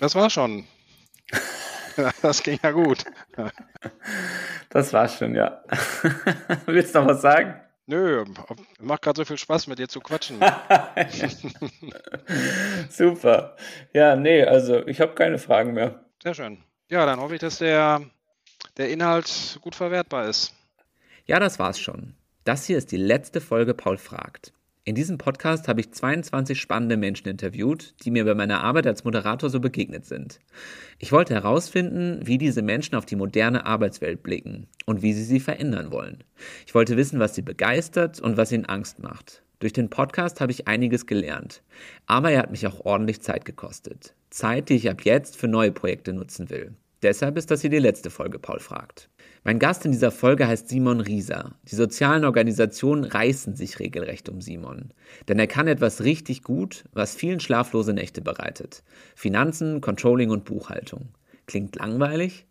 Das war schon. Das ging ja gut. Das war schon, ja. Willst du noch was sagen? Nö, macht gerade so viel Spaß, mit dir zu quatschen. Super. Ja, nee, also ich habe keine Fragen mehr. Sehr schön. Ja, dann hoffe ich, dass der, der Inhalt gut verwertbar ist. Ja, das war's schon. Das hier ist die letzte Folge Paul fragt. In diesem Podcast habe ich 22 spannende Menschen interviewt, die mir bei meiner Arbeit als Moderator so begegnet sind. Ich wollte herausfinden, wie diese Menschen auf die moderne Arbeitswelt blicken und wie sie sie verändern wollen. Ich wollte wissen, was sie begeistert und was ihnen Angst macht. Durch den Podcast habe ich einiges gelernt, aber er hat mich auch ordentlich Zeit gekostet. Zeit, die ich ab jetzt für neue Projekte nutzen will. Deshalb ist das hier die letzte Folge Paul fragt. Mein Gast in dieser Folge heißt Simon Rieser. Die sozialen Organisationen reißen sich regelrecht um Simon. Denn er kann etwas richtig gut, was vielen schlaflose Nächte bereitet. Finanzen, Controlling und Buchhaltung. Klingt langweilig?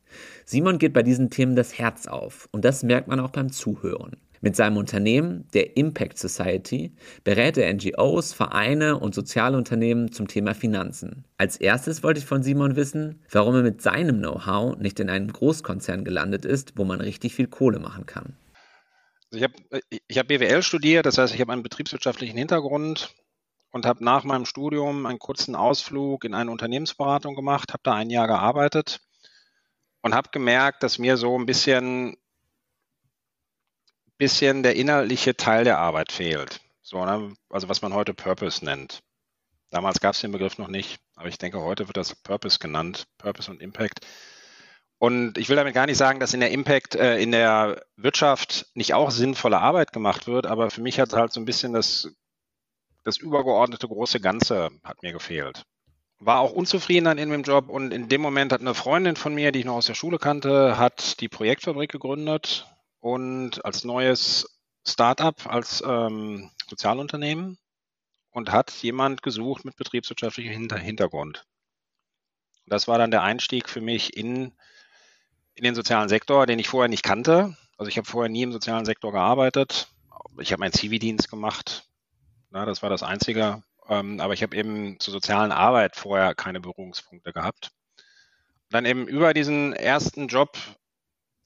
Simon geht bei diesen Themen das Herz auf und das merkt man auch beim Zuhören. Mit seinem Unternehmen, der Impact Society, berät er NGOs, Vereine und Sozialunternehmen zum Thema Finanzen. Als erstes wollte ich von Simon wissen, warum er mit seinem Know-how nicht in einem Großkonzern gelandet ist, wo man richtig viel Kohle machen kann. Ich habe ich hab BWL studiert, das heißt, ich habe einen betriebswirtschaftlichen Hintergrund und habe nach meinem Studium einen kurzen Ausflug in eine Unternehmensberatung gemacht, habe da ein Jahr gearbeitet und habe gemerkt, dass mir so ein bisschen bisschen der inhaltliche Teil der Arbeit fehlt. So, ne? Also was man heute Purpose nennt. Damals gab es den Begriff noch nicht, aber ich denke, heute wird das Purpose genannt, Purpose und Impact. Und ich will damit gar nicht sagen, dass in der Impact, äh, in der Wirtschaft nicht auch sinnvolle Arbeit gemacht wird, aber für mich hat halt so ein bisschen das, das übergeordnete große Ganze hat mir gefehlt. War auch unzufrieden dann in dem Job und in dem Moment hat eine Freundin von mir, die ich noch aus der Schule kannte, hat die Projektfabrik gegründet und als neues Startup, als ähm, Sozialunternehmen und hat jemand gesucht mit betriebswirtschaftlichem Hinter Hintergrund. Das war dann der Einstieg für mich in, in den sozialen Sektor, den ich vorher nicht kannte. Also ich habe vorher nie im sozialen Sektor gearbeitet. Ich habe meinen Zivildienst gemacht. Na, das war das Einzige. Ähm, aber ich habe eben zur sozialen Arbeit vorher keine Berührungspunkte gehabt. dann eben über diesen ersten Job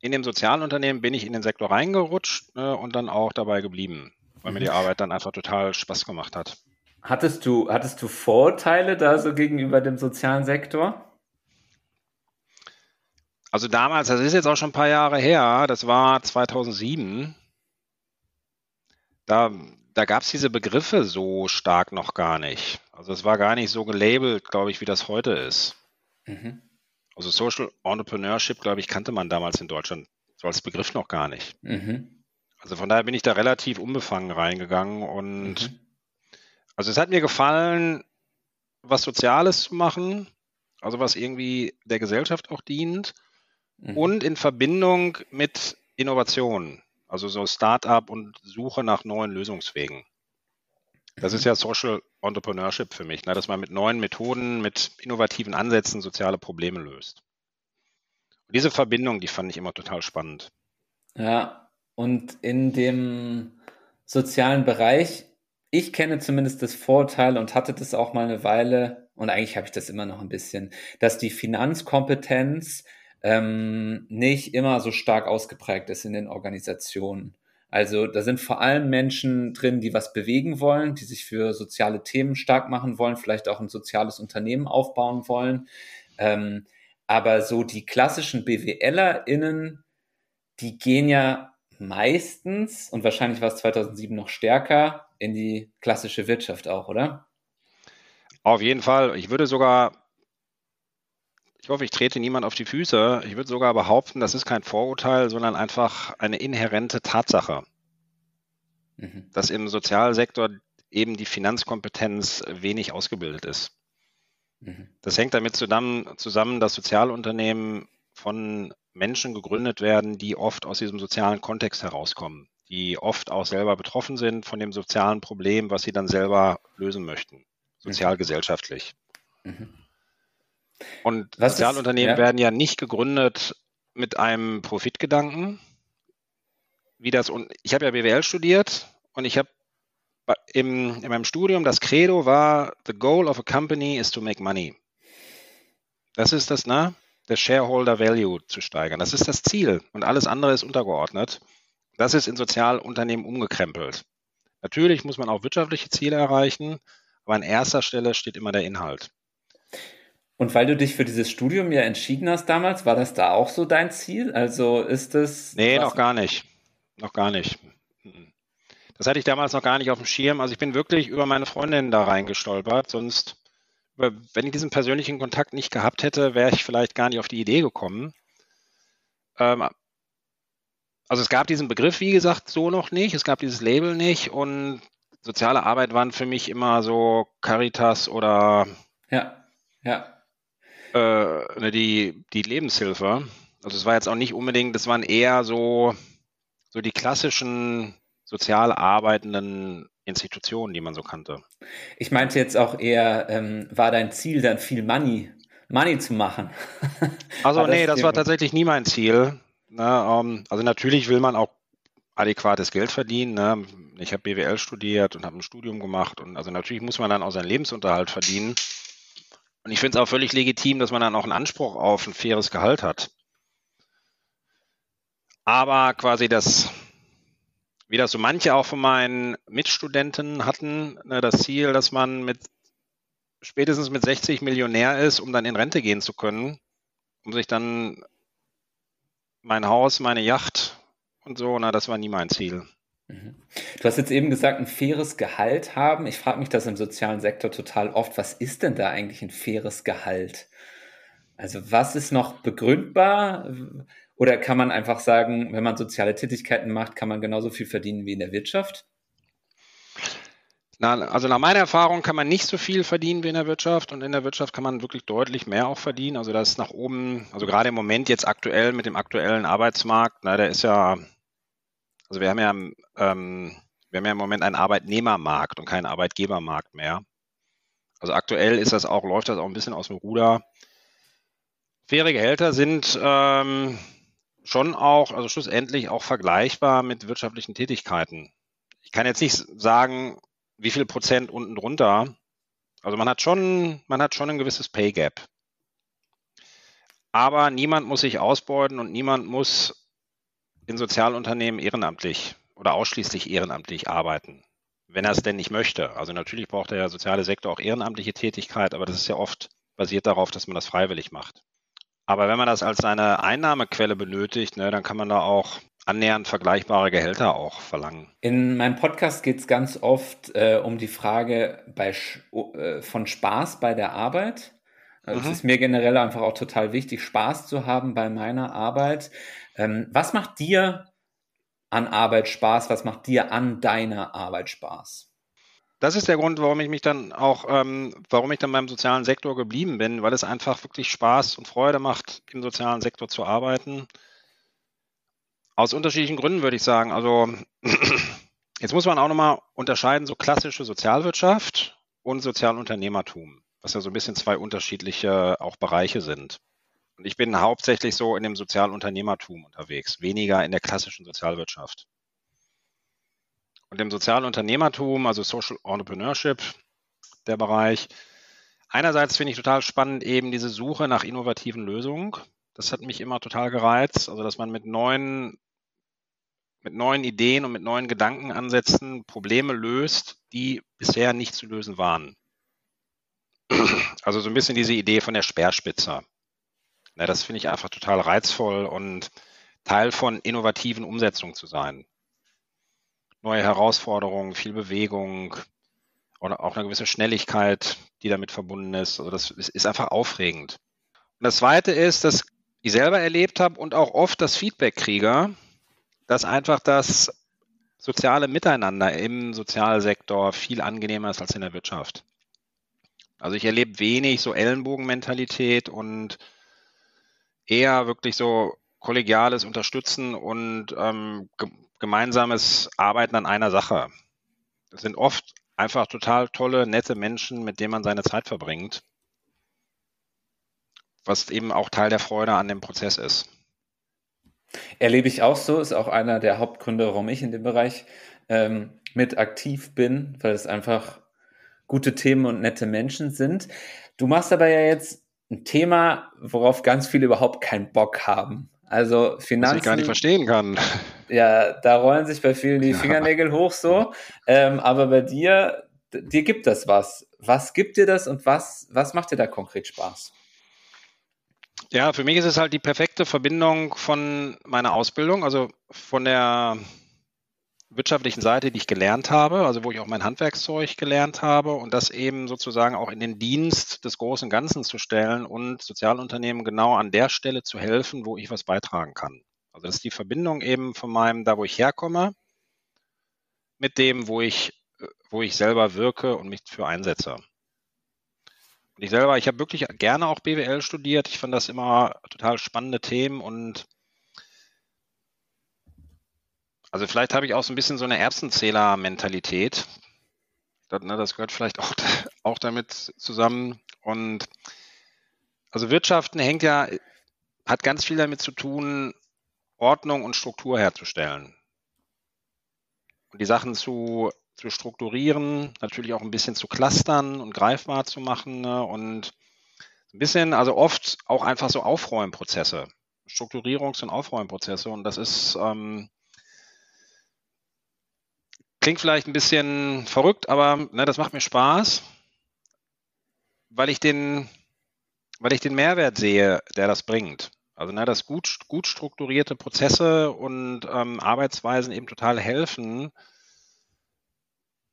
in dem Sozialunternehmen bin ich in den Sektor reingerutscht äh, und dann auch dabei geblieben, weil mir die mhm. Arbeit dann einfach total Spaß gemacht hat. Hattest du, hattest du Vorteile da so gegenüber dem sozialen Sektor? Also damals, das ist jetzt auch schon ein paar Jahre her, das war 2007, da, da gab es diese Begriffe so stark noch gar nicht. Also es war gar nicht so gelabelt, glaube ich, wie das heute ist. Mhm. Also Social Entrepreneurship, glaube ich, kannte man damals in Deutschland so als Begriff noch gar nicht. Mhm. Also von daher bin ich da relativ unbefangen reingegangen und mhm. also es hat mir gefallen, was Soziales zu machen, also was irgendwie der Gesellschaft auch dient mhm. und in Verbindung mit Innovation, also so Start-up und Suche nach neuen Lösungswegen. Das ist ja Social Entrepreneurship für mich, ne? dass man mit neuen Methoden, mit innovativen Ansätzen soziale Probleme löst. Und diese Verbindung, die fand ich immer total spannend. Ja, und in dem sozialen Bereich, ich kenne zumindest das Vorteil und hatte das auch mal eine Weile, und eigentlich habe ich das immer noch ein bisschen, dass die Finanzkompetenz ähm, nicht immer so stark ausgeprägt ist in den Organisationen. Also da sind vor allem Menschen drin, die was bewegen wollen, die sich für soziale Themen stark machen wollen, vielleicht auch ein soziales Unternehmen aufbauen wollen. Ähm, aber so die klassischen BWLerInnen, die gehen ja meistens, und wahrscheinlich war es 2007 noch stärker, in die klassische Wirtschaft auch, oder? Auf jeden Fall. Ich würde sogar ich hoffe, ich trete niemand auf die Füße. Ich würde sogar behaupten, das ist kein Vorurteil, sondern einfach eine inhärente Tatsache, mhm. dass im Sozialsektor eben die Finanzkompetenz wenig ausgebildet ist. Mhm. Das hängt damit zusammen, zusammen, dass Sozialunternehmen von Menschen gegründet werden, die oft aus diesem sozialen Kontext herauskommen, die oft auch selber betroffen sind von dem sozialen Problem, was sie dann selber lösen möchten, sozialgesellschaftlich. Mhm. Und Was Sozialunternehmen ist, ja? werden ja nicht gegründet mit einem Profitgedanken. Wie das, und ich habe ja BWL studiert und ich habe im, in meinem Studium das Credo war, the goal of a company is to make money. Das ist das, ne? Der Shareholder Value zu steigern. Das ist das Ziel und alles andere ist untergeordnet. Das ist in Sozialunternehmen umgekrempelt. Natürlich muss man auch wirtschaftliche Ziele erreichen, aber an erster Stelle steht immer der Inhalt. Und weil du dich für dieses Studium ja entschieden hast damals, war das da auch so dein Ziel? Also ist es. Nee, noch gar nicht. Noch gar nicht. Das hatte ich damals noch gar nicht auf dem Schirm. Also ich bin wirklich über meine Freundin da reingestolpert. Sonst, wenn ich diesen persönlichen Kontakt nicht gehabt hätte, wäre ich vielleicht gar nicht auf die Idee gekommen. Ähm, also es gab diesen Begriff, wie gesagt, so noch nicht. Es gab dieses Label nicht. Und soziale Arbeit waren für mich immer so Caritas oder ja, ja äh, ne, die, die Lebenshilfe. Also es war jetzt auch nicht unbedingt, das waren eher so, so die klassischen sozial arbeitenden Institutionen, die man so kannte. Ich meinte jetzt auch eher, ähm, war dein Ziel dann viel Money, Money zu machen? Also nee, das war tatsächlich nie mein Ziel. Ne, um, also natürlich will man auch adäquates Geld verdienen. Ne? Ich habe BWL studiert und habe ein Studium gemacht und also natürlich muss man dann auch seinen Lebensunterhalt verdienen. Und ich finde es auch völlig legitim, dass man dann auch einen Anspruch auf ein faires Gehalt hat. Aber quasi das, wie das so manche auch von meinen Mitstudenten hatten, ne, das Ziel, dass man mit spätestens mit 60 Millionär ist, um dann in Rente gehen zu können, um sich dann mein Haus, meine Yacht und so, na, das war nie mein Ziel. Mhm. Du hast jetzt eben gesagt, ein faires Gehalt haben. Ich frage mich das im sozialen Sektor total oft. Was ist denn da eigentlich ein faires Gehalt? Also was ist noch begründbar? Oder kann man einfach sagen, wenn man soziale Tätigkeiten macht, kann man genauso viel verdienen wie in der Wirtschaft? Na, also nach meiner Erfahrung kann man nicht so viel verdienen wie in der Wirtschaft und in der Wirtschaft kann man wirklich deutlich mehr auch verdienen. Also das nach oben, also gerade im Moment jetzt aktuell mit dem aktuellen Arbeitsmarkt, na, der ist ja also wir haben ja, ähm, wir haben ja im Moment einen Arbeitnehmermarkt und keinen Arbeitgebermarkt mehr. Also aktuell ist das auch, läuft das auch ein bisschen aus dem Ruder. Faire Gehälter sind ähm, schon auch, also schlussendlich auch vergleichbar mit wirtschaftlichen Tätigkeiten. Ich kann jetzt nicht sagen, wie viel Prozent unten drunter. Also man hat schon, man hat schon ein gewisses Pay Gap. Aber niemand muss sich ausbeuten und niemand muss in Sozialunternehmen ehrenamtlich oder ausschließlich ehrenamtlich arbeiten, wenn er es denn nicht möchte. Also natürlich braucht der soziale Sektor auch ehrenamtliche Tätigkeit, aber das ist ja oft basiert darauf, dass man das freiwillig macht. Aber wenn man das als seine Einnahmequelle benötigt, ne, dann kann man da auch annähernd vergleichbare Gehälter auch verlangen. In meinem Podcast geht es ganz oft äh, um die Frage bei, äh, von Spaß bei der Arbeit. Also mhm. Es ist mir generell einfach auch total wichtig, Spaß zu haben bei meiner Arbeit. Ähm, was macht dir an Arbeit Spaß? Was macht dir an deiner Arbeit Spaß? Das ist der Grund, warum ich mich dann auch, ähm, warum ich dann beim sozialen Sektor geblieben bin, weil es einfach wirklich Spaß und Freude macht, im sozialen Sektor zu arbeiten. Aus unterschiedlichen Gründen würde ich sagen. Also jetzt muss man auch nochmal unterscheiden, so klassische Sozialwirtschaft und Sozialunternehmertum, was ja so ein bisschen zwei unterschiedliche auch Bereiche sind. Und ich bin hauptsächlich so in dem Sozialunternehmertum unterwegs, weniger in der klassischen Sozialwirtschaft. Und im Sozialunternehmertum, also Social Entrepreneurship, der Bereich, einerseits finde ich total spannend eben diese Suche nach innovativen Lösungen. Das hat mich immer total gereizt, also dass man mit neuen, mit neuen Ideen und mit neuen Gedankenansätzen Probleme löst, die bisher nicht zu lösen waren. Also so ein bisschen diese Idee von der Speerspitze. Na, das finde ich einfach total reizvoll und Teil von innovativen Umsetzungen zu sein. Neue Herausforderungen, viel Bewegung und auch eine gewisse Schnelligkeit, die damit verbunden ist. Also das ist einfach aufregend. Und das Zweite ist, dass ich selber erlebt habe und auch oft das Feedback kriege, dass einfach das soziale Miteinander im Sozialsektor viel angenehmer ist als in der Wirtschaft. Also ich erlebe wenig so Ellenbogenmentalität und eher wirklich so kollegiales Unterstützen und ähm, gemeinsames Arbeiten an einer Sache. Das sind oft einfach total tolle, nette Menschen, mit denen man seine Zeit verbringt, was eben auch Teil der Freude an dem Prozess ist. Erlebe ich auch so, ist auch einer der Hauptgründe, warum ich in dem Bereich ähm, mit aktiv bin, weil es einfach gute Themen und nette Menschen sind. Du machst aber ja jetzt ein Thema, worauf ganz viele überhaupt keinen Bock haben. Also Finanzen. Was ich gar nicht verstehen kann. Ja, da rollen sich bei vielen die Fingernägel ja. hoch so. Ähm, aber bei dir, dir gibt das was. Was gibt dir das und was, was macht dir da konkret Spaß? Ja, für mich ist es halt die perfekte Verbindung von meiner Ausbildung, also von der wirtschaftlichen Seite, die ich gelernt habe, also wo ich auch mein Handwerkszeug gelernt habe und das eben sozusagen auch in den Dienst des großen Ganzen zu stellen und Sozialunternehmen genau an der Stelle zu helfen, wo ich was beitragen kann. Also das ist die Verbindung eben von meinem, da wo ich herkomme, mit dem, wo ich, wo ich selber wirke und mich für einsetze. Und ich selber, ich habe wirklich gerne auch BWL studiert. Ich fand das immer total spannende Themen und also vielleicht habe ich auch so ein bisschen so eine Erbsenzähler-Mentalität. Das, ne, das gehört vielleicht auch, auch damit zusammen. Und also Wirtschaften hängt ja, hat ganz viel damit zu tun, Ordnung und Struktur herzustellen. Und die Sachen zu, zu strukturieren, natürlich auch ein bisschen zu clustern und greifbar zu machen ne? und ein bisschen, also oft auch einfach so Aufräumprozesse, Strukturierungs- und Aufräumprozesse. Und das ist, ähm, Klingt vielleicht ein bisschen verrückt, aber ne, das macht mir Spaß, weil ich den, weil ich den Mehrwert sehe, der das bringt. Also ne, dass gut, gut strukturierte Prozesse und ähm, Arbeitsweisen eben total helfen,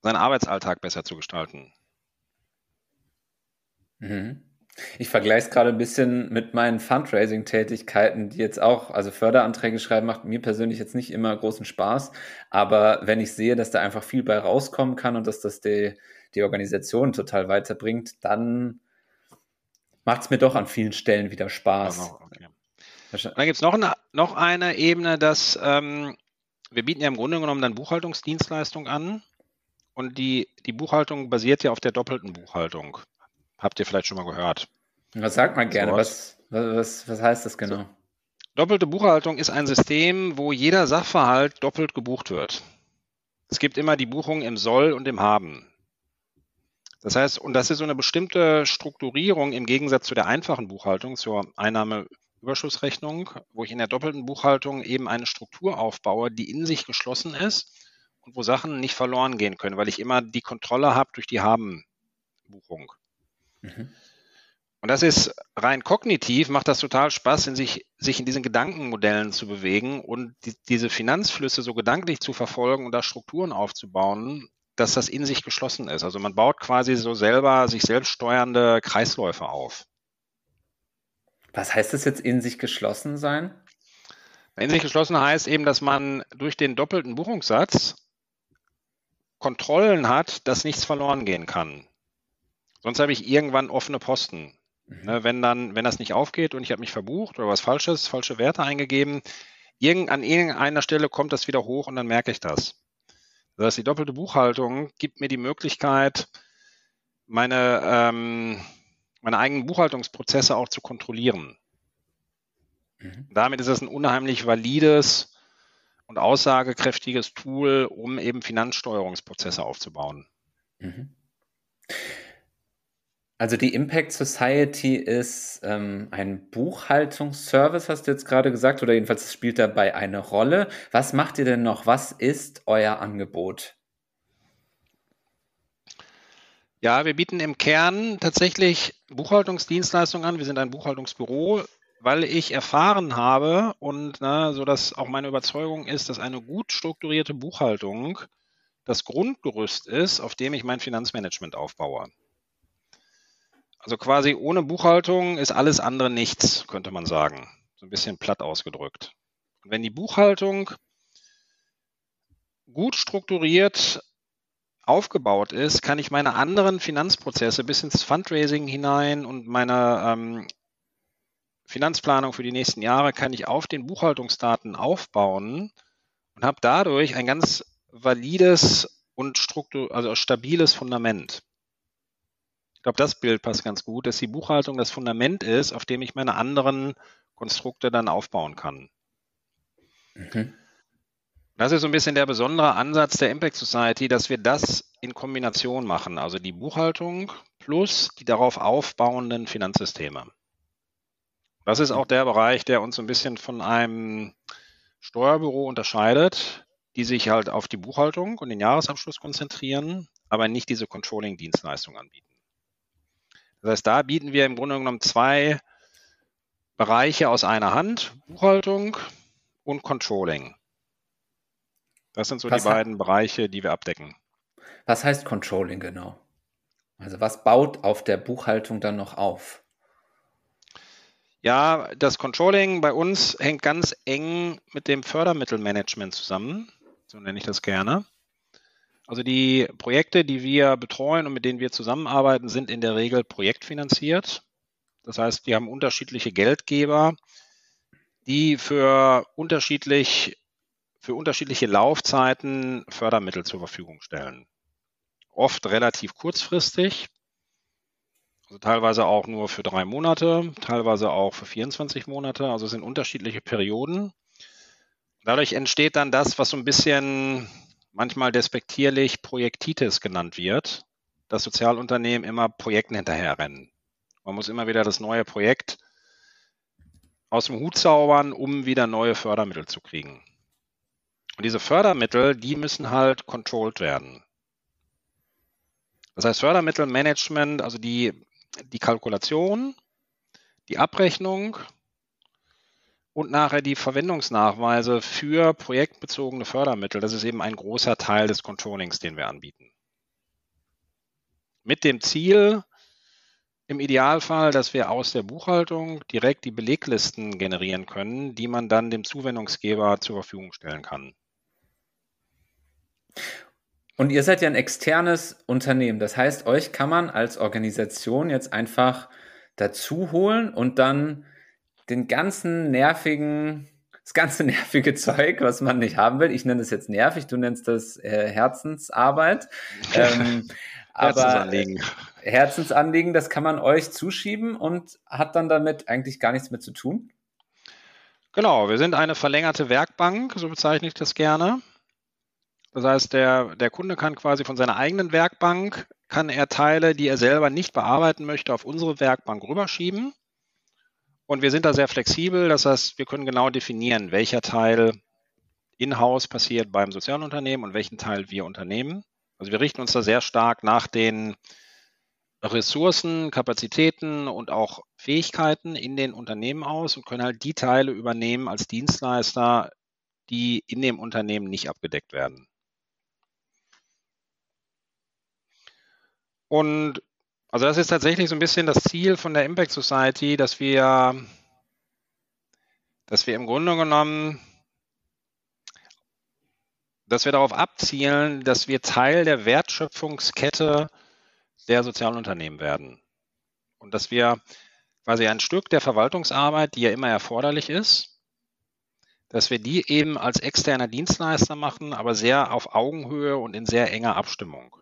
seinen Arbeitsalltag besser zu gestalten. Mhm. Ich vergleiche es gerade ein bisschen mit meinen Fundraising-Tätigkeiten, die jetzt auch, also Förderanträge schreiben, macht mir persönlich jetzt nicht immer großen Spaß. Aber wenn ich sehe, dass da einfach viel bei rauskommen kann und dass das die, die Organisation total weiterbringt, dann macht es mir doch an vielen Stellen wieder Spaß. Okay. Dann gibt es noch eine, noch eine Ebene, dass ähm, wir bieten ja im Grunde genommen dann Buchhaltungsdienstleistung an. Und die, die Buchhaltung basiert ja auf der doppelten Buchhaltung. Habt ihr vielleicht schon mal gehört. Was sagt man gerne? Was, was, was heißt das genau? Doppelte Buchhaltung ist ein System, wo jeder Sachverhalt doppelt gebucht wird. Es gibt immer die Buchung im Soll und im Haben. Das heißt, und das ist so eine bestimmte Strukturierung im Gegensatz zu der einfachen Buchhaltung, zur Einnahmeüberschussrechnung, wo ich in der doppelten Buchhaltung eben eine Struktur aufbaue, die in sich geschlossen ist und wo Sachen nicht verloren gehen können, weil ich immer die Kontrolle habe durch die Haben-Buchung. Mhm. Und das ist rein kognitiv, macht das total Spaß, in sich, sich in diesen Gedankenmodellen zu bewegen und die, diese Finanzflüsse so gedanklich zu verfolgen und da Strukturen aufzubauen, dass das in sich geschlossen ist. Also man baut quasi so selber sich selbst steuernde Kreisläufe auf. Was heißt das jetzt in sich geschlossen sein? In sich geschlossen heißt eben, dass man durch den doppelten Buchungssatz Kontrollen hat, dass nichts verloren gehen kann. Sonst habe ich irgendwann offene Posten. Mhm. Ne, wenn dann, wenn das nicht aufgeht und ich habe mich verbucht oder was Falsches, falsche Werte eingegeben, irgend, an irgendeiner Stelle kommt das wieder hoch und dann merke ich das. Das heißt, die doppelte Buchhaltung gibt mir die Möglichkeit, meine, ähm, meine eigenen Buchhaltungsprozesse auch zu kontrollieren. Mhm. Damit ist es ein unheimlich valides und aussagekräftiges Tool, um eben Finanzsteuerungsprozesse aufzubauen. Mhm. Also die Impact Society ist ähm, ein Buchhaltungsservice, hast du jetzt gerade gesagt, oder jedenfalls spielt dabei eine Rolle. Was macht ihr denn noch? Was ist euer Angebot? Ja, wir bieten im Kern tatsächlich Buchhaltungsdienstleistungen an. Wir sind ein Buchhaltungsbüro, weil ich erfahren habe und ne, so dass auch meine Überzeugung ist, dass eine gut strukturierte Buchhaltung das Grundgerüst ist, auf dem ich mein Finanzmanagement aufbaue. Also quasi ohne Buchhaltung ist alles andere nichts, könnte man sagen. So ein bisschen platt ausgedrückt. Und wenn die Buchhaltung gut strukturiert aufgebaut ist, kann ich meine anderen Finanzprozesse bis ins Fundraising hinein und meine ähm, Finanzplanung für die nächsten Jahre kann ich auf den Buchhaltungsdaten aufbauen und habe dadurch ein ganz valides und struktur also stabiles Fundament. Ich glaube, das Bild passt ganz gut, dass die Buchhaltung das Fundament ist, auf dem ich meine anderen Konstrukte dann aufbauen kann. Mhm. Das ist so ein bisschen der besondere Ansatz der Impact Society, dass wir das in Kombination machen. Also die Buchhaltung plus die darauf aufbauenden Finanzsysteme. Das ist auch der Bereich, der uns so ein bisschen von einem Steuerbüro unterscheidet, die sich halt auf die Buchhaltung und den Jahresabschluss konzentrieren, aber nicht diese Controlling-Dienstleistung anbieten. Das heißt, da bieten wir im Grunde genommen zwei Bereiche aus einer Hand, Buchhaltung und Controlling. Das sind so was die beiden Bereiche, die wir abdecken. Was heißt Controlling genau? Also was baut auf der Buchhaltung dann noch auf? Ja, das Controlling bei uns hängt ganz eng mit dem Fördermittelmanagement zusammen. So nenne ich das gerne. Also die Projekte, die wir betreuen und mit denen wir zusammenarbeiten, sind in der Regel projektfinanziert. Das heißt, wir haben unterschiedliche Geldgeber, die für unterschiedlich für unterschiedliche Laufzeiten Fördermittel zur Verfügung stellen. Oft relativ kurzfristig, also teilweise auch nur für drei Monate, teilweise auch für 24 Monate. Also es sind unterschiedliche Perioden. Dadurch entsteht dann das, was so ein bisschen manchmal despektierlich Projektitis genannt wird, dass Sozialunternehmen immer Projekten hinterherrennen. Man muss immer wieder das neue Projekt aus dem Hut zaubern, um wieder neue Fördermittel zu kriegen. Und diese Fördermittel, die müssen halt controlled werden. Das heißt, Fördermittelmanagement, also die die Kalkulation, die Abrechnung und nachher die Verwendungsnachweise für projektbezogene Fördermittel. Das ist eben ein großer Teil des Controllings, den wir anbieten. Mit dem Ziel, im Idealfall, dass wir aus der Buchhaltung direkt die Beleglisten generieren können, die man dann dem Zuwendungsgeber zur Verfügung stellen kann. Und ihr seid ja ein externes Unternehmen. Das heißt, euch kann man als Organisation jetzt einfach dazu holen und dann den ganzen nervigen, das ganze nervige Zeug, was man nicht haben will. Ich nenne das jetzt nervig, du nennst das äh, Herzensarbeit. ähm, Herzensanliegen. Aber, Herzensanliegen, das kann man euch zuschieben und hat dann damit eigentlich gar nichts mehr zu tun? Genau, wir sind eine verlängerte Werkbank, so bezeichne ich das gerne. Das heißt, der, der Kunde kann quasi von seiner eigenen Werkbank, kann er Teile, die er selber nicht bearbeiten möchte, auf unsere Werkbank rüberschieben. Und wir sind da sehr flexibel. Das heißt, wir können genau definieren, welcher Teil in-house passiert beim Sozialunternehmen und welchen Teil wir unternehmen. Also wir richten uns da sehr stark nach den Ressourcen, Kapazitäten und auch Fähigkeiten in den Unternehmen aus und können halt die Teile übernehmen als Dienstleister, die in dem Unternehmen nicht abgedeckt werden. Und also das ist tatsächlich so ein bisschen das Ziel von der Impact Society, dass wir, dass wir im Grunde genommen, dass wir darauf abzielen, dass wir Teil der Wertschöpfungskette der sozialen Unternehmen werden. Und dass wir quasi ein Stück der Verwaltungsarbeit, die ja immer erforderlich ist, dass wir die eben als externer Dienstleister machen, aber sehr auf Augenhöhe und in sehr enger Abstimmung.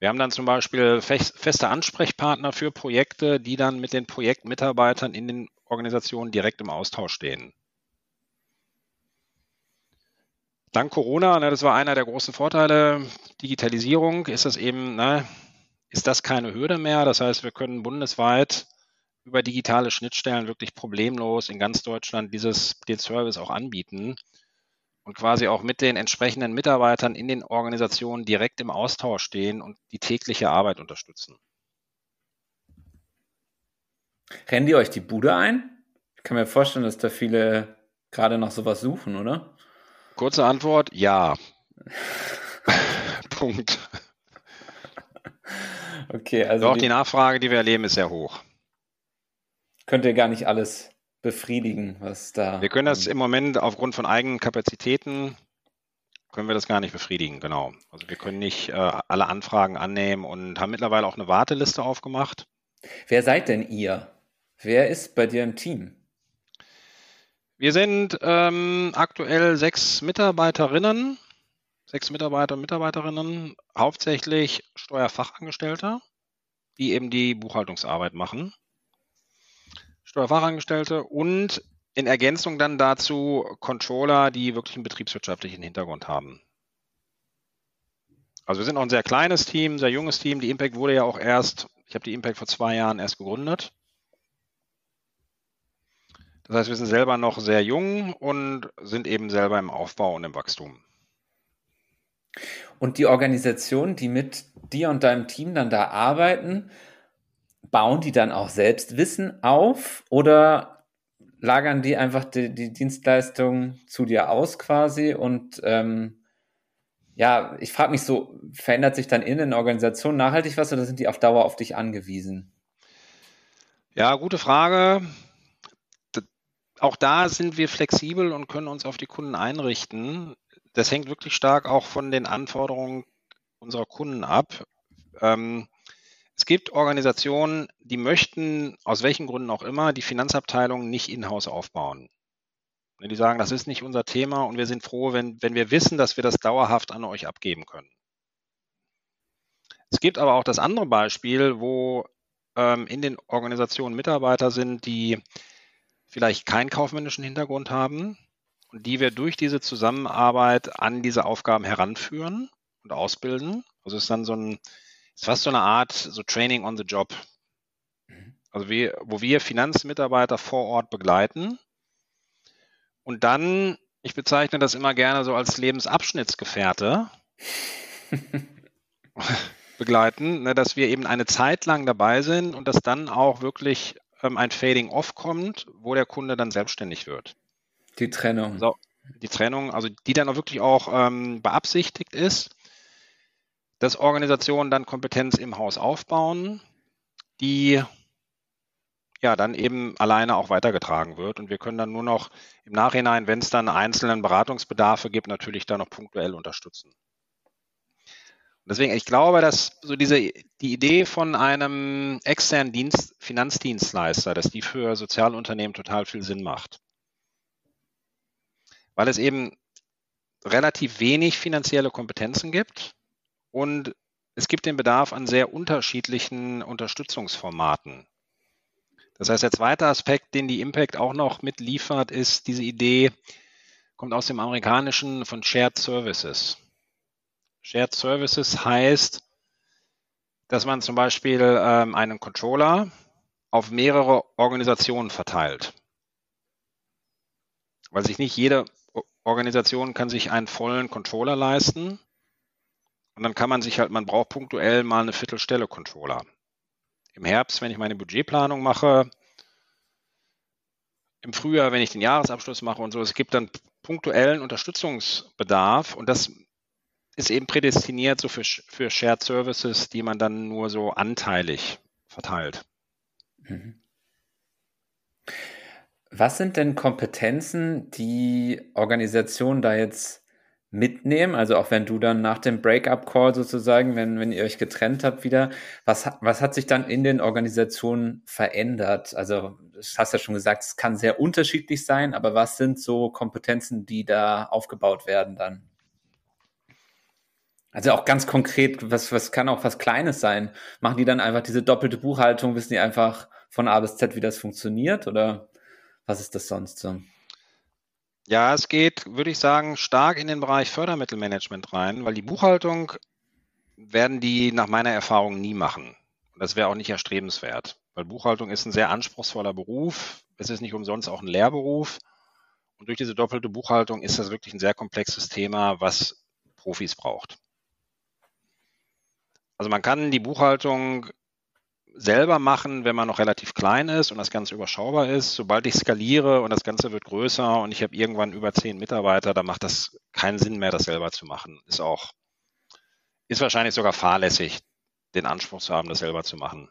Wir haben dann zum Beispiel feste Ansprechpartner für Projekte, die dann mit den Projektmitarbeitern in den Organisationen direkt im Austausch stehen. Dank Corona, ne, das war einer der großen Vorteile, Digitalisierung, ist das eben, ne, ist das keine Hürde mehr. Das heißt, wir können bundesweit über digitale Schnittstellen wirklich problemlos in ganz Deutschland dieses, den Service auch anbieten und quasi auch mit den entsprechenden Mitarbeitern in den Organisationen direkt im Austausch stehen und die tägliche Arbeit unterstützen. Rennen die euch die Bude ein? Ich kann mir vorstellen, dass da viele gerade noch sowas suchen, oder? Kurze Antwort, ja. Punkt. Okay, also. Doch, die, die Nachfrage, die wir erleben, ist sehr hoch. Könnt ihr gar nicht alles befriedigen, was da. Wir können das im Moment aufgrund von eigenen Kapazitäten können wir das gar nicht befriedigen, genau. Also wir können nicht äh, alle Anfragen annehmen und haben mittlerweile auch eine Warteliste aufgemacht. Wer seid denn ihr? Wer ist bei dir im Team? Wir sind ähm, aktuell sechs Mitarbeiterinnen, sechs Mitarbeiter und Mitarbeiterinnen, hauptsächlich Steuerfachangestellte, die eben die Buchhaltungsarbeit machen. Steuerfachangestellte und in Ergänzung dann dazu Controller, die wirklich einen betriebswirtschaftlichen Hintergrund haben. Also wir sind noch ein sehr kleines Team, sehr junges Team. Die Impact wurde ja auch erst, ich habe die Impact vor zwei Jahren erst gegründet. Das heißt, wir sind selber noch sehr jung und sind eben selber im Aufbau und im Wachstum. Und die Organisationen, die mit dir und deinem Team dann da arbeiten, bauen die dann auch selbst Wissen auf oder lagern die einfach die, die Dienstleistung zu dir aus quasi und ähm, ja, ich frage mich so, verändert sich dann in den Organisationen nachhaltig was oder sind die auf Dauer auf dich angewiesen? Ja, gute Frage. Auch da sind wir flexibel und können uns auf die Kunden einrichten. Das hängt wirklich stark auch von den Anforderungen unserer Kunden ab. Ähm, es gibt Organisationen, die möchten, aus welchen Gründen auch immer, die Finanzabteilung nicht in-house aufbauen. Die sagen, das ist nicht unser Thema und wir sind froh, wenn, wenn wir wissen, dass wir das dauerhaft an euch abgeben können. Es gibt aber auch das andere Beispiel, wo ähm, in den Organisationen Mitarbeiter sind, die vielleicht keinen kaufmännischen Hintergrund haben und die wir durch diese Zusammenarbeit an diese Aufgaben heranführen und ausbilden. Also es ist dann so ein, ist fast so eine Art so Training on the Job. Mhm. Also wir, wo wir Finanzmitarbeiter vor Ort begleiten und dann, ich bezeichne das immer gerne so als Lebensabschnittsgefährte begleiten, ne, dass wir eben eine Zeit lang dabei sind und dass dann auch wirklich ähm, ein Fading Off kommt, wo der Kunde dann selbstständig wird. Die Trennung. So, die Trennung, also die dann auch wirklich auch ähm, beabsichtigt ist, dass Organisationen dann Kompetenz im Haus aufbauen, die ja dann eben alleine auch weitergetragen wird. Und wir können dann nur noch im Nachhinein, wenn es dann einzelnen Beratungsbedarfe gibt, natürlich dann noch punktuell unterstützen. Und deswegen, ich glaube, dass so diese, die Idee von einem externen Dienst, Finanzdienstleister, dass die für Sozialunternehmen total viel Sinn macht. Weil es eben relativ wenig finanzielle Kompetenzen gibt und es gibt den Bedarf an sehr unterschiedlichen Unterstützungsformaten. Das heißt, der zweite Aspekt, den die Impact auch noch mitliefert, ist diese Idee, kommt aus dem Amerikanischen von Shared Services. Shared Services heißt, dass man zum Beispiel ähm, einen Controller auf mehrere Organisationen verteilt. Weil sich nicht jede Organisation kann sich einen vollen Controller leisten. Und dann kann man sich halt, man braucht punktuell mal eine Viertelstelle Controller im Herbst, wenn ich meine Budgetplanung mache, im Frühjahr, wenn ich den Jahresabschluss mache und so. Es gibt dann punktuellen Unterstützungsbedarf und das ist eben prädestiniert so für, für Shared Services, die man dann nur so anteilig verteilt. Mhm. Was sind denn Kompetenzen, die Organisationen da jetzt mitnehmen? Also auch wenn du dann nach dem Breakup-Call sozusagen, wenn, wenn ihr euch getrennt habt wieder, was, was hat sich dann in den Organisationen verändert? Also du hast ja schon gesagt, es kann sehr unterschiedlich sein, aber was sind so Kompetenzen, die da aufgebaut werden dann? Also auch ganz konkret, was, was kann auch was Kleines sein? Machen die dann einfach diese doppelte Buchhaltung? Wissen die einfach von A bis Z, wie das funktioniert? Oder was ist das sonst so? Ja, es geht, würde ich sagen, stark in den Bereich Fördermittelmanagement rein, weil die Buchhaltung werden die nach meiner Erfahrung nie machen. das wäre auch nicht erstrebenswert, weil Buchhaltung ist ein sehr anspruchsvoller Beruf. Es ist nicht umsonst auch ein Lehrberuf. Und durch diese doppelte Buchhaltung ist das wirklich ein sehr komplexes Thema, was Profis braucht. Also man kann die Buchhaltung selber machen, wenn man noch relativ klein ist und das Ganze überschaubar ist. Sobald ich skaliere und das Ganze wird größer und ich habe irgendwann über zehn Mitarbeiter, dann macht das keinen Sinn mehr, das selber zu machen. Ist auch, ist wahrscheinlich sogar fahrlässig, den Anspruch zu haben, das selber zu machen.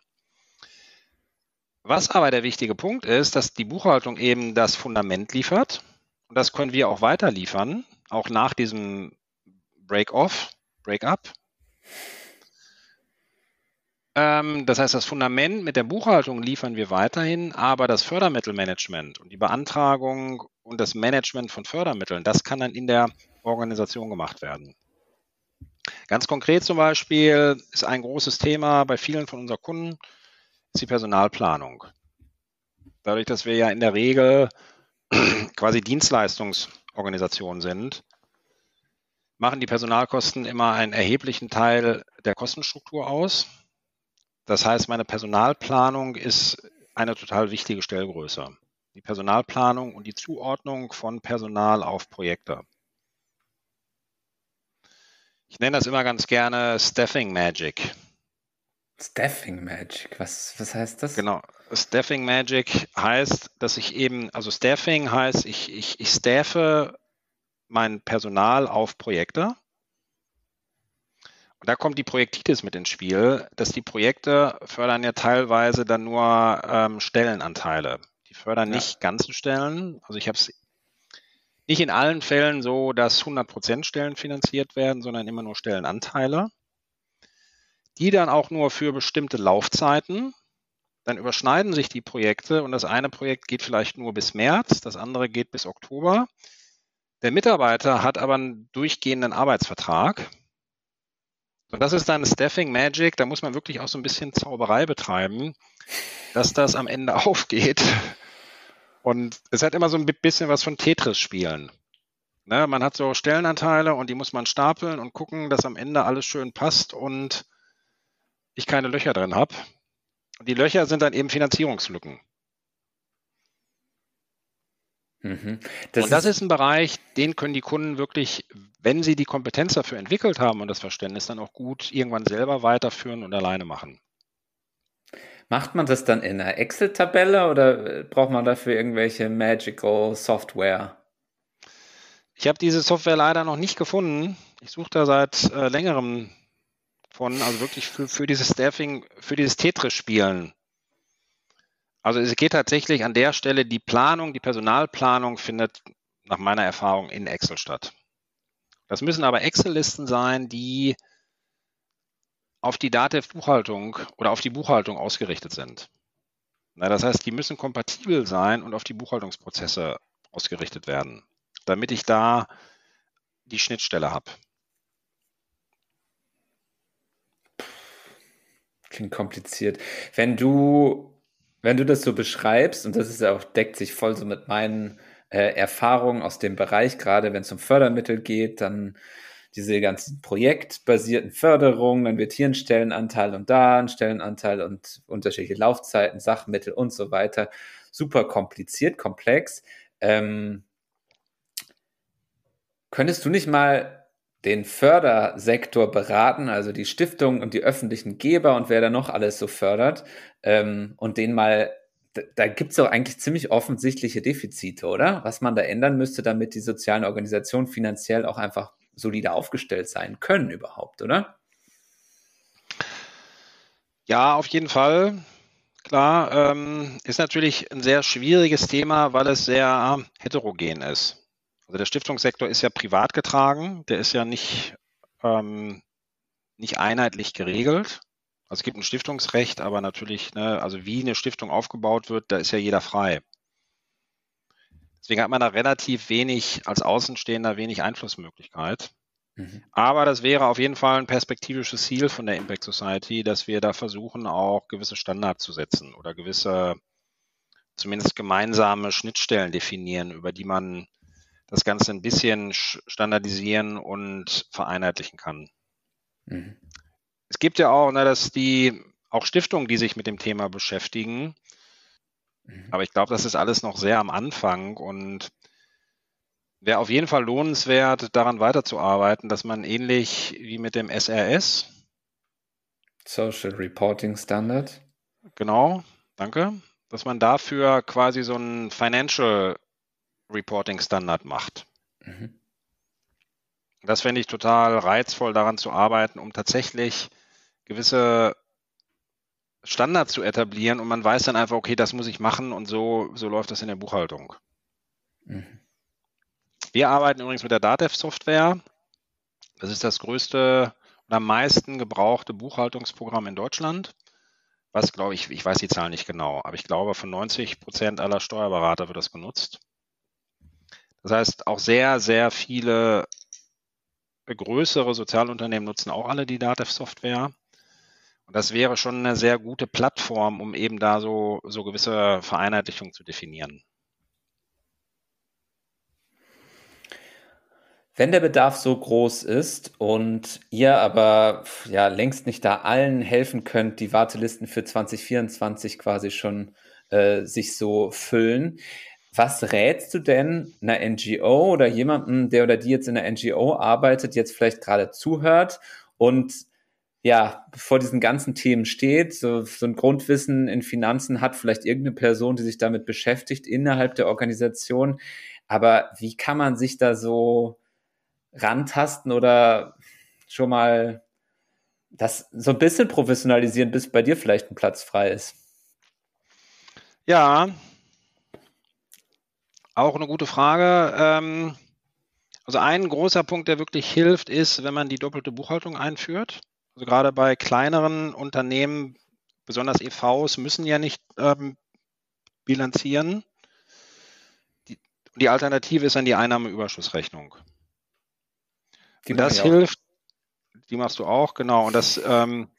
Was aber der wichtige Punkt ist, dass die Buchhaltung eben das Fundament liefert und das können wir auch weiter liefern, auch nach diesem Break-off, Break-up. Ähm, das heißt, das Fundament mit der Buchhaltung liefern wir weiterhin, aber das Fördermittelmanagement und die Beantragung und das Management von Fördermitteln, das kann dann in der Organisation gemacht werden. Ganz konkret zum Beispiel ist ein großes Thema bei vielen von unseren Kunden die Personalplanung. Dadurch, dass wir ja in der Regel quasi Dienstleistungsorganisationen sind, machen die Personalkosten immer einen erheblichen Teil der Kostenstruktur aus. Das heißt, meine Personalplanung ist eine total wichtige Stellgröße. die Personalplanung und die Zuordnung von Personal auf Projekte. Ich nenne das immer ganz gerne Staffing Magic. Staffing Magic, was, was heißt das? Genau. Staffing Magic heißt, dass ich eben, also Staffing heißt, ich, ich, ich staffe mein Personal auf Projekte. Da kommt die Projektitis mit ins Spiel, dass die Projekte fördern ja teilweise dann nur ähm, Stellenanteile. Die fördern ja. nicht ganze Stellen. Also ich habe es nicht in allen Fällen so, dass 100% Stellen finanziert werden, sondern immer nur Stellenanteile. Die dann auch nur für bestimmte Laufzeiten. Dann überschneiden sich die Projekte und das eine Projekt geht vielleicht nur bis März, das andere geht bis Oktober. Der Mitarbeiter hat aber einen durchgehenden Arbeitsvertrag. Und das ist dann Staffing Magic, da muss man wirklich auch so ein bisschen Zauberei betreiben, dass das am Ende aufgeht und es hat immer so ein bisschen was von Tetris-Spielen. Ne, man hat so Stellenanteile und die muss man stapeln und gucken, dass am Ende alles schön passt und ich keine Löcher drin habe. Die Löcher sind dann eben Finanzierungslücken. Mhm. Das und das ist, ist ein Bereich, den können die Kunden wirklich, wenn sie die Kompetenz dafür entwickelt haben und das Verständnis, dann auch gut irgendwann selber weiterführen und alleine machen. Macht man das dann in einer Excel-Tabelle oder äh, braucht man dafür irgendwelche Magical Software? Ich habe diese Software leider noch nicht gefunden. Ich suche da seit äh, längerem von, also wirklich für, für dieses Staffing, für dieses Tetris-Spielen. Also es geht tatsächlich an der Stelle, die Planung, die Personalplanung findet nach meiner Erfahrung in Excel statt. Das müssen aber Excel-Listen sein, die auf die Datev-Buchhaltung oder auf die Buchhaltung ausgerichtet sind. Na, das heißt, die müssen kompatibel sein und auf die Buchhaltungsprozesse ausgerichtet werden, damit ich da die Schnittstelle habe. Klingt kompliziert. Wenn du, wenn du das so beschreibst, und das ist ja auch, deckt sich voll so mit meinen äh, Erfahrungen aus dem Bereich, gerade wenn es um Fördermittel geht, dann diese ganzen projektbasierten Förderungen, dann wird hier ein Stellenanteil und da ein Stellenanteil und unterschiedliche Laufzeiten, Sachmittel und so weiter. Super kompliziert, komplex. Ähm, könntest du nicht mal den Fördersektor beraten, also die Stiftung und die öffentlichen Geber und wer da noch alles so fördert ähm, und den mal da, da gibt es doch eigentlich ziemlich offensichtliche Defizite, oder? Was man da ändern müsste, damit die sozialen Organisationen finanziell auch einfach solide aufgestellt sein können überhaupt, oder? Ja, auf jeden Fall. Klar, ähm, ist natürlich ein sehr schwieriges Thema, weil es sehr heterogen ist. Also der Stiftungssektor ist ja privat getragen, der ist ja nicht, ähm, nicht einheitlich geregelt. Also es gibt ein Stiftungsrecht, aber natürlich, ne, also wie eine Stiftung aufgebaut wird, da ist ja jeder frei. Deswegen hat man da relativ wenig, als Außenstehender wenig Einflussmöglichkeit. Mhm. Aber das wäre auf jeden Fall ein perspektivisches Ziel von der Impact Society, dass wir da versuchen, auch gewisse Standards zu setzen oder gewisse, zumindest gemeinsame Schnittstellen definieren, über die man das Ganze ein bisschen standardisieren und vereinheitlichen kann. Mhm. Es gibt ja auch, ne, dass die auch Stiftungen, die sich mit dem Thema beschäftigen, Mhm. Aber ich glaube, das ist alles noch sehr am Anfang und wäre auf jeden Fall lohnenswert, daran weiterzuarbeiten, dass man ähnlich wie mit dem SRS. Social Reporting Standard. Genau, danke. Dass man dafür quasi so einen Financial Reporting Standard macht. Mhm. Das fände ich total reizvoll, daran zu arbeiten, um tatsächlich gewisse Standard zu etablieren und man weiß dann einfach, okay, das muss ich machen und so, so läuft das in der Buchhaltung. Mhm. Wir arbeiten übrigens mit der Datev-Software. Das ist das größte und am meisten gebrauchte Buchhaltungsprogramm in Deutschland. Was glaube ich, ich weiß die Zahl nicht genau, aber ich glaube, von 90 Prozent aller Steuerberater wird das genutzt. Das heißt, auch sehr, sehr viele größere Sozialunternehmen nutzen auch alle die Datev-Software. Und das wäre schon eine sehr gute Plattform, um eben da so, so gewisse Vereinheitlichung zu definieren. Wenn der Bedarf so groß ist und ihr aber ja längst nicht da allen helfen könnt, die Wartelisten für 2024 quasi schon äh, sich so füllen. Was rätst du denn einer NGO oder jemandem, der oder die jetzt in einer NGO arbeitet, jetzt vielleicht gerade zuhört und ja, vor diesen ganzen Themen steht, so, so ein Grundwissen in Finanzen hat vielleicht irgendeine Person, die sich damit beschäftigt innerhalb der Organisation. Aber wie kann man sich da so rantasten oder schon mal das so ein bisschen professionalisieren, bis bei dir vielleicht ein Platz frei ist? Ja, auch eine gute Frage. Ähm, also ein großer Punkt, der wirklich hilft, ist, wenn man die doppelte Buchhaltung einführt. Also gerade bei kleineren Unternehmen, besonders EVs, müssen ja nicht ähm, bilanzieren. Die, die, Alternative ist dann die Einnahmeüberschussrechnung. Die das hilft, die machst du auch, genau. Und das, ähm,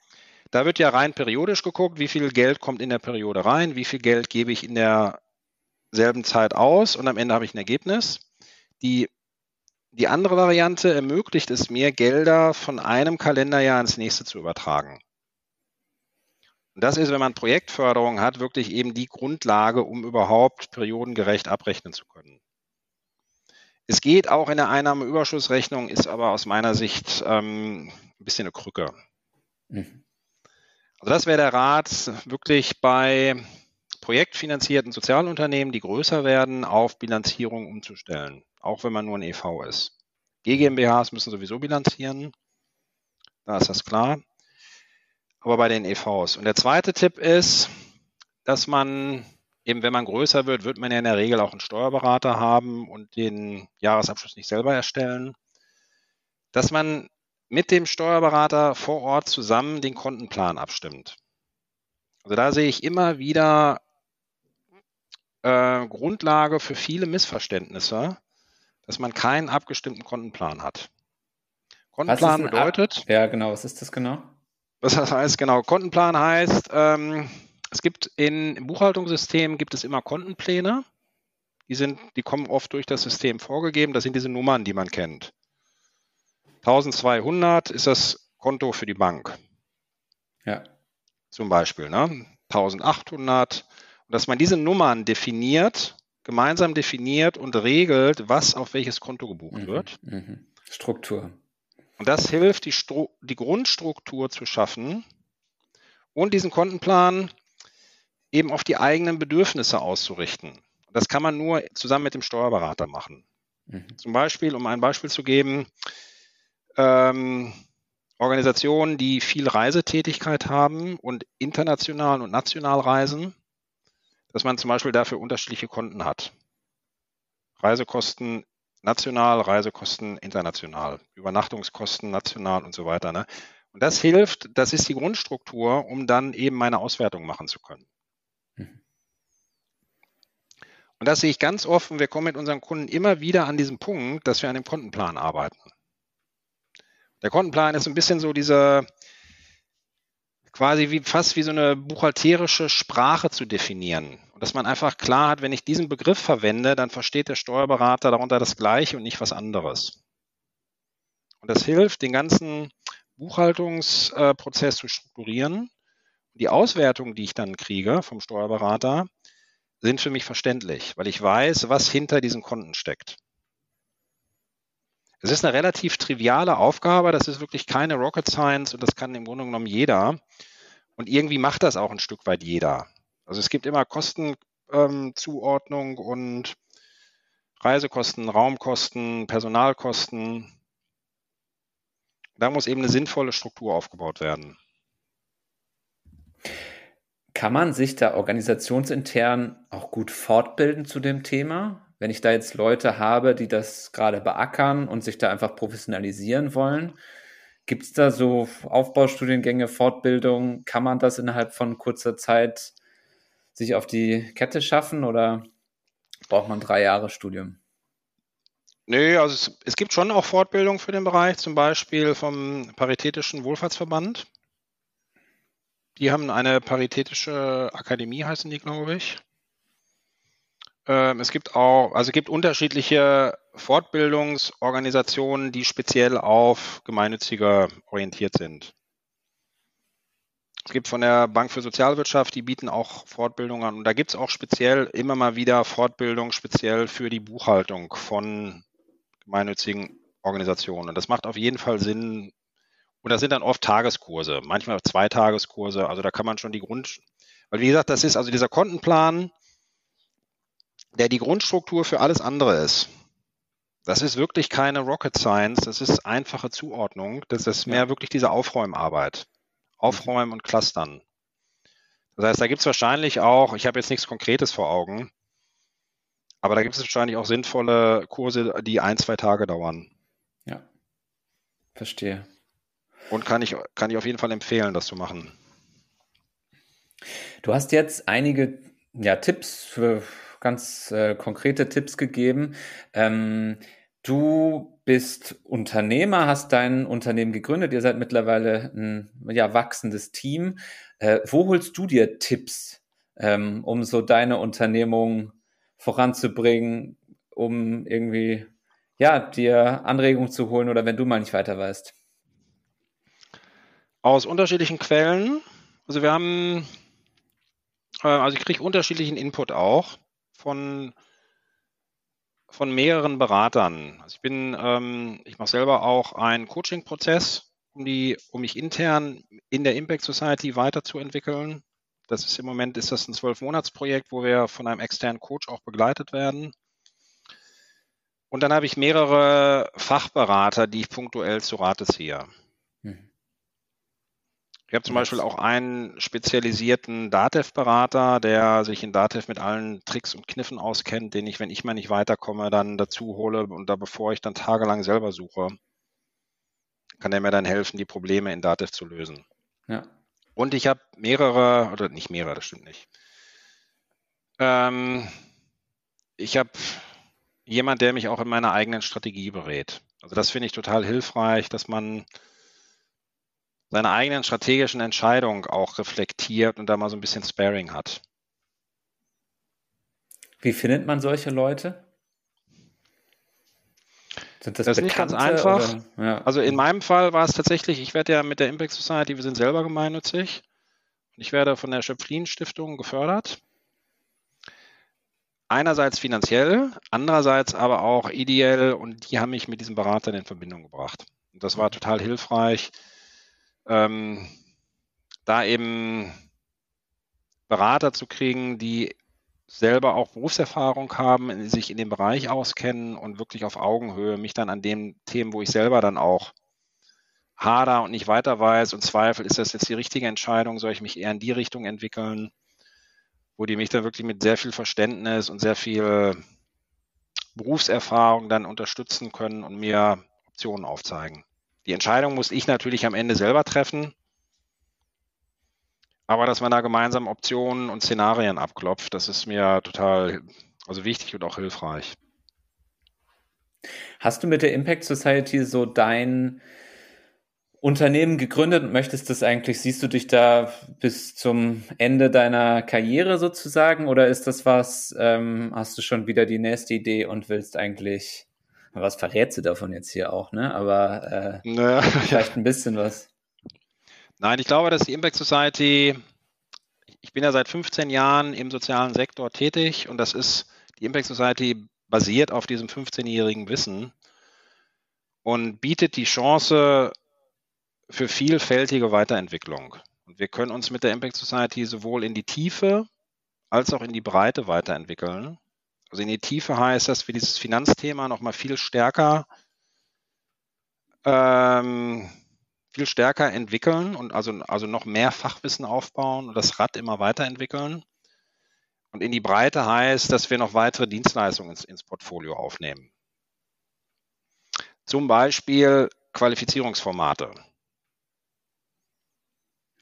da wird ja rein periodisch geguckt, wie viel Geld kommt in der Periode rein, wie viel Geld gebe ich in derselben Zeit aus und am Ende habe ich ein Ergebnis. Die die andere Variante ermöglicht es mir, Gelder von einem Kalenderjahr ins nächste zu übertragen. Und das ist, wenn man Projektförderung hat, wirklich eben die Grundlage, um überhaupt periodengerecht abrechnen zu können. Es geht auch in der Einnahmeüberschussrechnung, ist aber aus meiner Sicht ähm, ein bisschen eine Krücke. Mhm. Also das wäre der Rat, wirklich bei projektfinanzierten Sozialunternehmen, die größer werden, auf Bilanzierung umzustellen auch wenn man nur ein EV ist. GmbHs müssen sowieso bilanzieren, da ist das klar. Aber bei den EVs. Und der zweite Tipp ist, dass man eben, wenn man größer wird, wird man ja in der Regel auch einen Steuerberater haben und den Jahresabschluss nicht selber erstellen, dass man mit dem Steuerberater vor Ort zusammen den Kontenplan abstimmt. Also da sehe ich immer wieder äh, Grundlage für viele Missverständnisse, dass man keinen abgestimmten Kontenplan hat. Kontenplan bedeutet. Ab ja, genau. Was ist das genau? Was das heißt, genau. Kontenplan heißt, ähm, es gibt in, im Buchhaltungssystem gibt es immer Kontenpläne. Die sind, die kommen oft durch das System vorgegeben. Das sind diese Nummern, die man kennt. 1200 ist das Konto für die Bank. Ja. Zum Beispiel, ne? 1800. Und dass man diese Nummern definiert gemeinsam definiert und regelt, was auf welches Konto gebucht mhm, wird. Mhm. Struktur. Und das hilft, die, Stru die Grundstruktur zu schaffen und diesen Kontenplan eben auf die eigenen Bedürfnisse auszurichten. Das kann man nur zusammen mit dem Steuerberater machen. Mhm. Zum Beispiel, um ein Beispiel zu geben, ähm, Organisationen, die viel Reisetätigkeit haben und international und national reisen, dass man zum Beispiel dafür unterschiedliche Konten hat. Reisekosten national, Reisekosten international, Übernachtungskosten national und so weiter. Ne? Und das hilft, das ist die Grundstruktur, um dann eben meine Auswertung machen zu können. Mhm. Und das sehe ich ganz offen. Wir kommen mit unseren Kunden immer wieder an diesen Punkt, dass wir an dem Kontenplan arbeiten. Der Kontenplan ist ein bisschen so diese, quasi wie fast wie so eine buchhalterische Sprache zu definieren. Und dass man einfach klar hat, wenn ich diesen Begriff verwende, dann versteht der Steuerberater darunter das Gleiche und nicht was anderes. Und das hilft, den ganzen Buchhaltungsprozess zu strukturieren. Die Auswertungen, die ich dann kriege vom Steuerberater, sind für mich verständlich, weil ich weiß, was hinter diesen Konten steckt. Es ist eine relativ triviale Aufgabe, das ist wirklich keine Rocket Science und das kann im Grunde genommen jeder. Und irgendwie macht das auch ein Stück weit jeder. Also es gibt immer Kostenzuordnung ähm, und Reisekosten, Raumkosten, Personalkosten. Da muss eben eine sinnvolle Struktur aufgebaut werden. Kann man sich da organisationsintern auch gut fortbilden zu dem Thema? Wenn ich da jetzt Leute habe, die das gerade beackern und sich da einfach professionalisieren wollen, gibt es da so Aufbaustudiengänge, Fortbildung? Kann man das innerhalb von kurzer Zeit sich auf die Kette schaffen oder braucht man drei Jahre Studium? Nö, also es, es gibt schon auch Fortbildung für den Bereich, zum Beispiel vom Paritätischen Wohlfahrtsverband. Die haben eine paritätische Akademie, heißen die, glaube ich. Ähm, es gibt auch, also es gibt unterschiedliche Fortbildungsorganisationen, die speziell auf Gemeinnützige orientiert sind. Es gibt von der Bank für Sozialwirtschaft, die bieten auch Fortbildungen an. Und da gibt es auch speziell immer mal wieder Fortbildung speziell für die Buchhaltung von gemeinnützigen Organisationen. Und das macht auf jeden Fall Sinn. Und das sind dann oft Tageskurse, manchmal zwei Tageskurse. Also da kann man schon die Grund, weil wie gesagt, das ist also dieser Kontenplan, der die Grundstruktur für alles andere ist. Das ist wirklich keine Rocket Science, das ist einfache Zuordnung. Das ist mehr wirklich diese Aufräumarbeit. Aufräumen und Clustern. Das heißt, da gibt es wahrscheinlich auch, ich habe jetzt nichts Konkretes vor Augen, aber da gibt es wahrscheinlich auch sinnvolle Kurse, die ein, zwei Tage dauern. Ja, verstehe. Und kann ich, kann ich auf jeden Fall empfehlen, das zu machen. Du hast jetzt einige ja, Tipps für ganz äh, konkrete Tipps gegeben. Ähm, du bist Unternehmer, hast dein Unternehmen gegründet. Ihr seid mittlerweile ein ja, wachsendes Team. Äh, wo holst du dir Tipps, ähm, um so deine Unternehmung voranzubringen, um irgendwie ja, dir Anregungen zu holen oder wenn du mal nicht weiter weißt? Aus unterschiedlichen Quellen. Also wir haben, äh, also ich kriege unterschiedlichen Input auch von, von mehreren Beratern. Also ich bin, ähm, ich mache selber auch einen Coaching-Prozess, um um mich intern in der Impact Society weiterzuentwickeln. Das ist im Moment ist das ein Zwölf-Monats-Projekt, wo wir von einem externen Coach auch begleitet werden. Und dann habe ich mehrere Fachberater, die ich punktuell zu Rate ziehe. Mhm. Ich habe zum Beispiel auch einen spezialisierten Datev-Berater, der sich in Datev mit allen Tricks und Kniffen auskennt, den ich, wenn ich mal nicht weiterkomme, dann dazu hole und da bevor ich dann tagelang selber suche, kann der mir dann helfen, die Probleme in Datev zu lösen. Ja. Und ich habe mehrere, oder nicht mehrere, das stimmt nicht. Ähm, ich habe jemand, der mich auch in meiner eigenen Strategie berät. Also das finde ich total hilfreich, dass man seine eigenen strategischen Entscheidungen auch reflektiert und da mal so ein bisschen Sparing hat. Wie findet man solche Leute? Sind das, das ist nicht ganz einfach. Ja. Also in meinem Fall war es tatsächlich, ich werde ja mit der Impact Society, wir sind selber gemeinnützig. Ich werde von der Schöpflin Stiftung gefördert. Einerseits finanziell, andererseits aber auch ideell und die haben mich mit diesem Berater in Verbindung gebracht. Und das war total hilfreich ähm, da eben Berater zu kriegen, die selber auch Berufserfahrung haben, sich in dem Bereich auskennen und wirklich auf Augenhöhe mich dann an den Themen, wo ich selber dann auch hader und nicht weiter weiß und zweifle, ist das jetzt die richtige Entscheidung, soll ich mich eher in die Richtung entwickeln, wo die mich dann wirklich mit sehr viel Verständnis und sehr viel Berufserfahrung dann unterstützen können und mir Optionen aufzeigen. Die Entscheidung muss ich natürlich am Ende selber treffen. Aber dass man da gemeinsam Optionen und Szenarien abklopft, das ist mir total also wichtig und auch hilfreich. Hast du mit der Impact Society so dein Unternehmen gegründet und möchtest das eigentlich, siehst du dich da bis zum Ende deiner Karriere sozusagen oder ist das was, ähm, hast du schon wieder die nächste Idee und willst eigentlich was verrätst du davon jetzt hier auch, ne? Aber äh, naja, vielleicht ein bisschen was. Nein, ich glaube, dass die Impact Society, ich bin ja seit 15 Jahren im sozialen Sektor tätig und das ist, die Impact Society basiert auf diesem 15-jährigen Wissen und bietet die Chance für vielfältige Weiterentwicklung. Und wir können uns mit der Impact Society sowohl in die Tiefe als auch in die Breite weiterentwickeln. Also in die Tiefe heißt, dass wir dieses Finanzthema nochmal viel stärker, ähm, viel stärker entwickeln und also, also noch mehr Fachwissen aufbauen und das Rad immer weiterentwickeln. Und in die Breite heißt, dass wir noch weitere Dienstleistungen ins, ins Portfolio aufnehmen. Zum Beispiel Qualifizierungsformate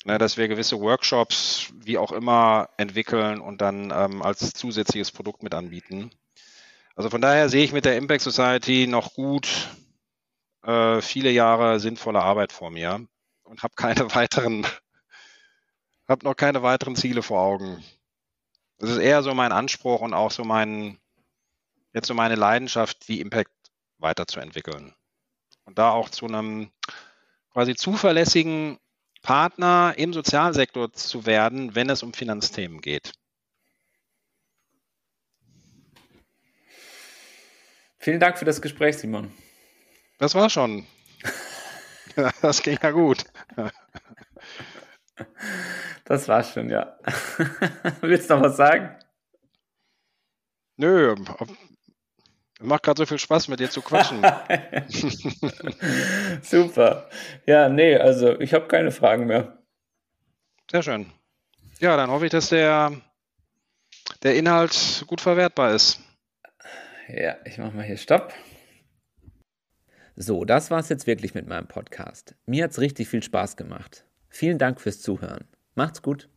ne, dass wir gewisse Workshops, wie auch immer, entwickeln und dann ähm, als zusätzliches Produkt mit anbieten. Also von daher sehe ich mit der Impact Society noch gut äh, viele Jahre sinnvolle Arbeit vor mir und habe keine weiteren, habe noch keine weiteren Ziele vor Augen. Das ist eher so mein Anspruch und auch so mein, jetzt so meine Leidenschaft, die Impact weiterzuentwickeln. Und da auch zu einem quasi zuverlässigen Partner im Sozialsektor zu werden, wenn es um Finanzthemen geht? Vielen Dank für das Gespräch, Simon. Das war schon. Das ging ja gut. Das war schon, ja. Willst du noch was sagen? Nö, macht gerade so viel Spaß, mit dir zu quatschen. Super. Ja, nee, also ich habe keine Fragen mehr. Sehr schön. Ja, dann hoffe ich, dass der, der Inhalt gut verwertbar ist. Ja, ich mache mal hier Stopp. So, das war's jetzt wirklich mit meinem Podcast. Mir hat's richtig viel Spaß gemacht. Vielen Dank fürs Zuhören. Macht's gut.